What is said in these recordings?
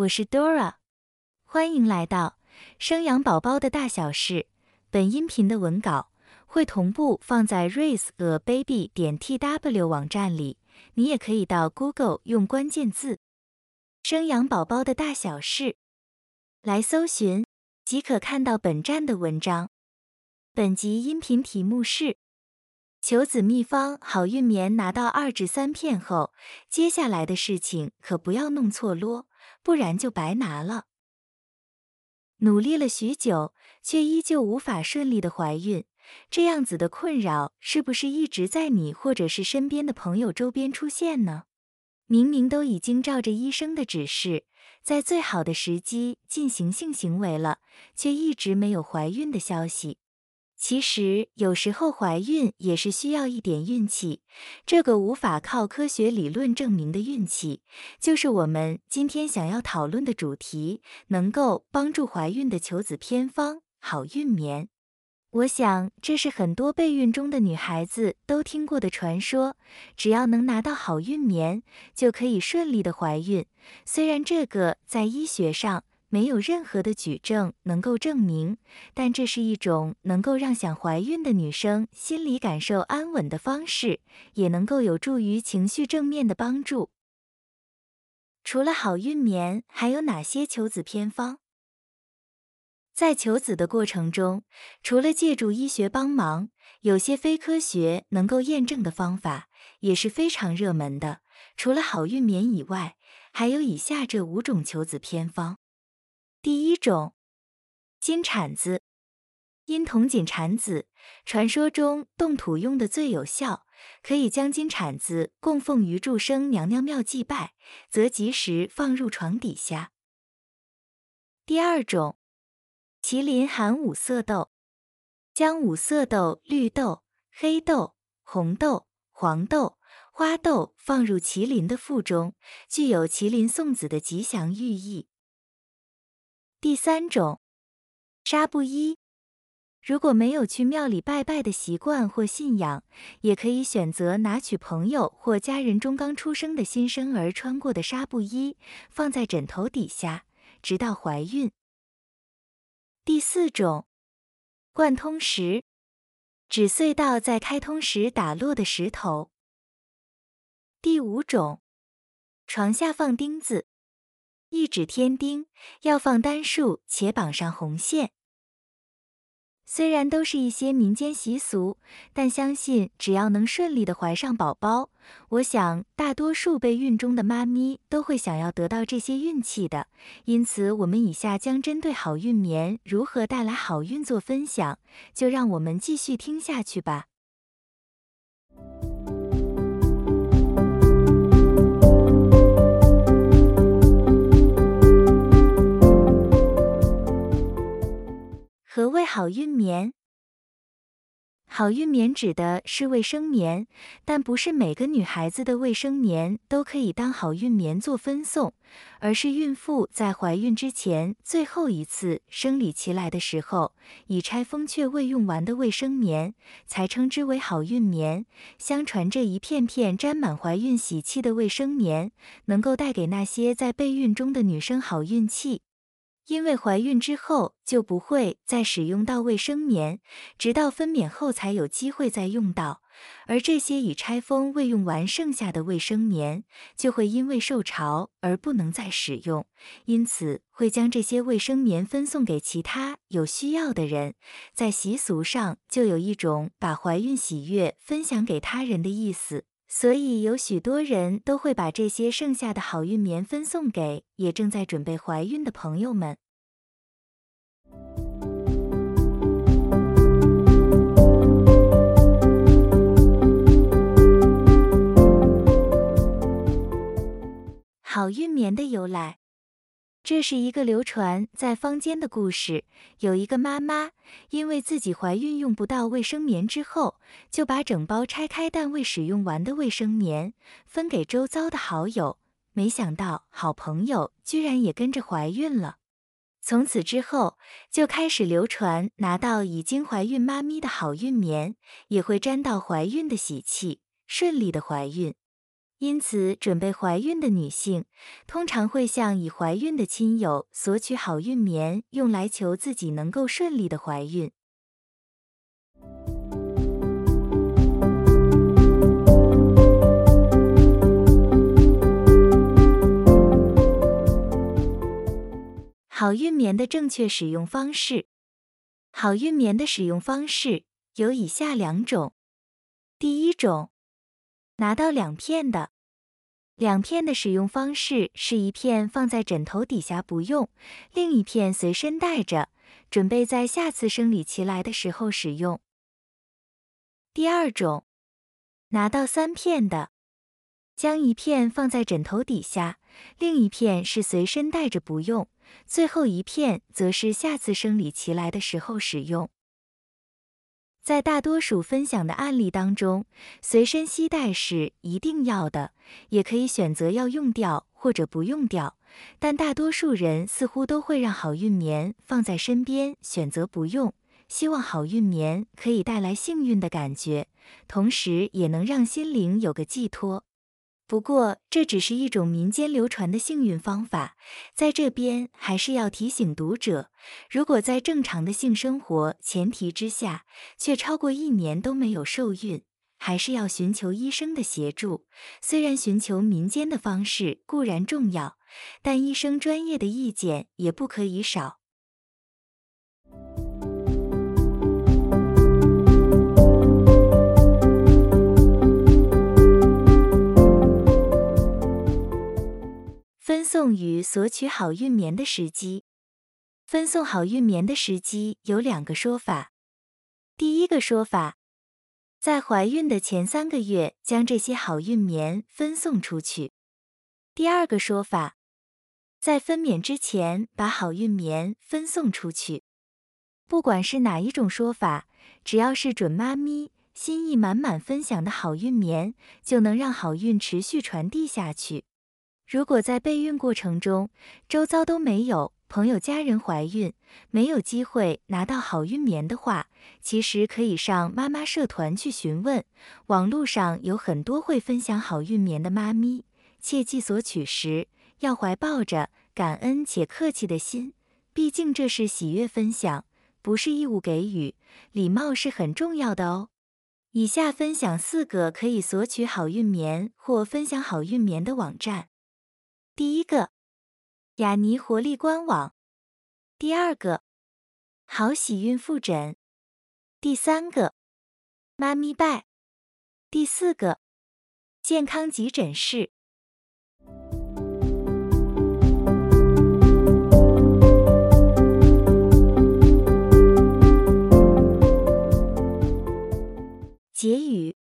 我是 Dora，欢迎来到生养宝宝的大小事。本音频的文稿会同步放在 raiseababy 点 tw 网站里，你也可以到 Google 用关键字“生养宝宝的大小事”来搜寻，即可看到本站的文章。本集音频题目是求子秘方好运棉拿到二至三片后，接下来的事情可不要弄错啰。不然就白拿了。努力了许久，却依旧无法顺利的怀孕，这样子的困扰是不是一直在你或者是身边的朋友周边出现呢？明明都已经照着医生的指示，在最好的时机进行性行为了，却一直没有怀孕的消息。其实有时候怀孕也是需要一点运气，这个无法靠科学理论证明的运气，就是我们今天想要讨论的主题——能够帮助怀孕的求子偏方——好运棉。我想这是很多备孕中的女孩子都听过的传说，只要能拿到好运棉，就可以顺利的怀孕。虽然这个在医学上，没有任何的举证能够证明，但这是一种能够让想怀孕的女生心里感受安稳的方式，也能够有助于情绪正面的帮助。除了好运棉，还有哪些求子偏方？在求子的过程中，除了借助医学帮忙，有些非科学能够验证的方法也是非常热门的。除了好运棉以外，还有以下这五种求子偏方。第一种金铲子，因铜紧铲子，传说中动土用的最有效，可以将金铲子供奉于祝生娘娘庙祭拜，则及时放入床底下。第二种麒麟含五色豆，将五色豆、绿豆、黑豆、红豆、黄豆、花豆放入麒麟的腹中，具有麒麟送子的吉祥寓意。第三种，纱布衣。如果没有去庙里拜拜的习惯或信仰，也可以选择拿取朋友或家人中刚出生的新生儿穿过的纱布衣，放在枕头底下，直到怀孕。第四种，贯通石，指隧道在开通时打落的石头。第五种，床下放钉子。一指天钉要放单数，且绑上红线。虽然都是一些民间习俗，但相信只要能顺利的怀上宝宝，我想大多数备孕中的妈咪都会想要得到这些运气的。因此，我们以下将针对好运棉如何带来好运做分享，就让我们继续听下去吧。何谓好运棉？好运棉指的是卫生棉，但不是每个女孩子的卫生棉都可以当好运棉做分送，而是孕妇在怀孕之前最后一次生理期来的时候，已拆封却未用完的卫生棉，才称之为好运棉。相传这一片片沾满怀孕喜气的卫生棉，能够带给那些在备孕中的女生好运气。因为怀孕之后就不会再使用到卫生棉，直到分娩后才有机会再用到。而这些已拆封未用完剩下的卫生棉，就会因为受潮而不能再使用，因此会将这些卫生棉分送给其他有需要的人。在习俗上，就有一种把怀孕喜悦分享给他人的意思。所以有许多人都会把这些剩下的好运棉分送给也正在准备怀孕的朋友们。好运棉的由来。这是一个流传在坊间的故事。有一个妈妈，因为自己怀孕用不到卫生棉之后，就把整包拆开但未使用完的卫生棉分给周遭的好友。没想到，好朋友居然也跟着怀孕了。从此之后，就开始流传拿到已经怀孕妈咪的好运棉，也会沾到怀孕的喜气，顺利的怀孕。因此，准备怀孕的女性通常会向已怀孕的亲友索取好运棉，用来求自己能够顺利的怀孕。好运棉的正确使用方式。好运棉的使用方式有以下两种。第一种。拿到两片的，两片的使用方式是一片放在枕头底下不用，另一片随身带着，准备在下次生理期来的时候使用。第二种，拿到三片的，将一片放在枕头底下，另一片是随身带着不用，最后一片则是下次生理期来的时候使用。在大多数分享的案例当中，随身携带是一定要的，也可以选择要用掉或者不用掉。但大多数人似乎都会让好运棉放在身边，选择不用，希望好运棉可以带来幸运的感觉，同时也能让心灵有个寄托。不过，这只是一种民间流传的幸运方法，在这边还是要提醒读者，如果在正常的性生活前提之下，却超过一年都没有受孕，还是要寻求医生的协助。虽然寻求民间的方式固然重要，但医生专业的意见也不可以少。分送与索取好运棉的时机，分送好运棉的时机有两个说法。第一个说法，在怀孕的前三个月将这些好运棉分送出去。第二个说法，在分娩之前把好运棉分送出去。不管是哪一种说法，只要是准妈咪心意满满分享的好运棉，就能让好运持续传递下去。如果在备孕过程中，周遭都没有朋友、家人怀孕，没有机会拿到好运棉的话，其实可以上妈妈社团去询问，网络上有很多会分享好运棉的妈咪。切记索取时要怀抱着感恩且客气的心，毕竟这是喜悦分享，不是义务给予，礼貌是很重要的哦。以下分享四个可以索取好运棉或分享好运棉的网站。第一个，雅尼活力官网；第二个，好喜孕妇枕；第三个，妈咪拜；第四个，健康急诊室。结语。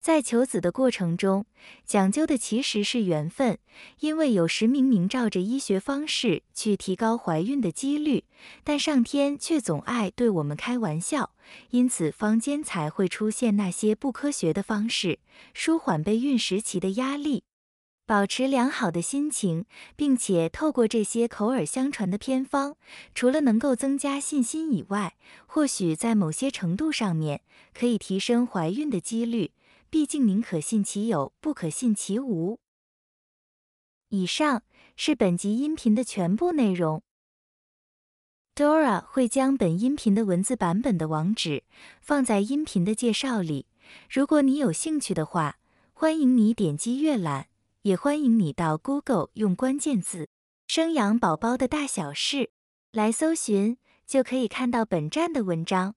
在求子的过程中，讲究的其实是缘分，因为有时明明照着医学方式去提高怀孕的几率，但上天却总爱对我们开玩笑，因此坊间才会出现那些不科学的方式，舒缓备孕时期的压力。保持良好的心情，并且透过这些口耳相传的偏方，除了能够增加信心以外，或许在某些程度上面可以提升怀孕的几率。毕竟宁可信其有，不可信其无。以上是本集音频的全部内容。Dora 会将本音频的文字版本的网址放在音频的介绍里，如果你有兴趣的话，欢迎你点击阅览，也欢迎你到 Google 用关键字“生养宝宝的大小事”来搜寻，就可以看到本站的文章。